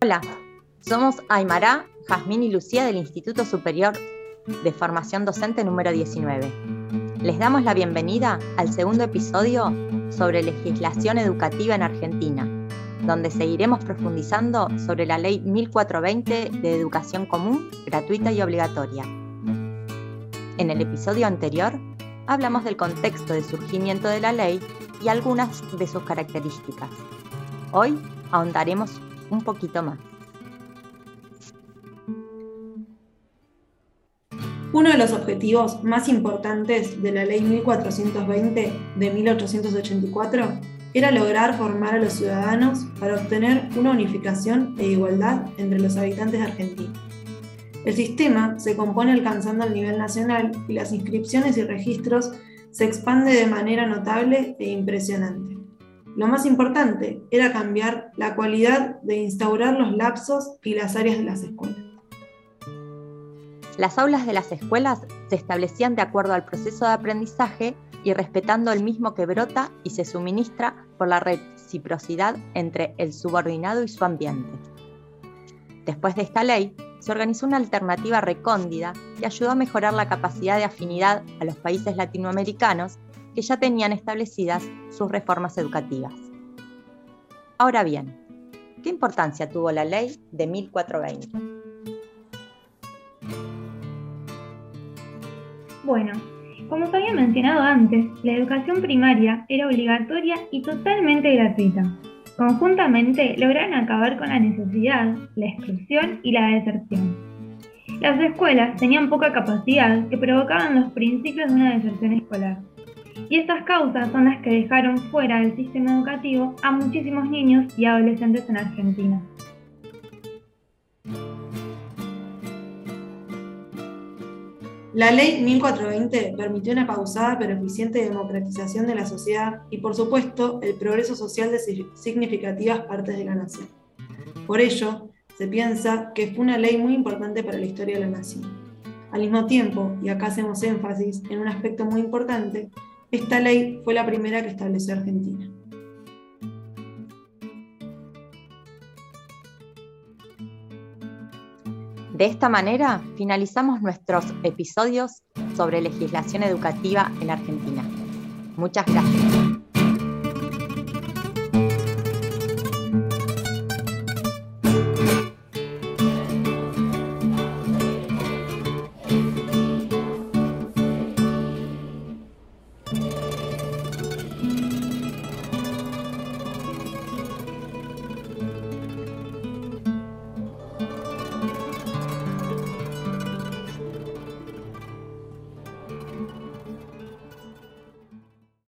Hola, somos Aymara, Jazmín y Lucía del Instituto Superior de Formación Docente número 19. Les damos la bienvenida al segundo episodio sobre legislación educativa en Argentina, donde seguiremos profundizando sobre la Ley 1420 de Educación Común, Gratuita y Obligatoria. En el episodio anterior hablamos del contexto de surgimiento de la ley y algunas de sus características. Hoy ahondaremos un poquito más. Uno de los objetivos más importantes de la Ley 1420 de 1884 era lograr formar a los ciudadanos para obtener una unificación e igualdad entre los habitantes de Argentina. El sistema se compone alcanzando el nivel nacional y las inscripciones y registros se expande de manera notable e impresionante. Lo más importante era cambiar la cualidad de instaurar los lapsos y las áreas de las escuelas. Las aulas de las escuelas se establecían de acuerdo al proceso de aprendizaje y respetando el mismo que brota y se suministra por la reciprocidad entre el subordinado y su ambiente. Después de esta ley, se organizó una alternativa recóndida que ayudó a mejorar la capacidad de afinidad a los países latinoamericanos que ya tenían establecidas sus reformas educativas. Ahora bien, ¿qué importancia tuvo la ley de 1420? Bueno, como se había mencionado antes, la educación primaria era obligatoria y totalmente gratuita. Conjuntamente lograron acabar con la necesidad, la exclusión y la deserción. Las escuelas tenían poca capacidad que provocaban los principios de una deserción escolar. Y estas causas son las que dejaron fuera del sistema educativo a muchísimos niños y adolescentes en Argentina. La ley 1420 permitió una pausada pero eficiente democratización de la sociedad y, por supuesto, el progreso social de significativas partes de la nación. Por ello, se piensa que fue una ley muy importante para la historia de la nación. Al mismo tiempo, y acá hacemos énfasis en un aspecto muy importante, esta ley fue la primera que estableció Argentina. De esta manera finalizamos nuestros episodios sobre legislación educativa en Argentina. Muchas gracias.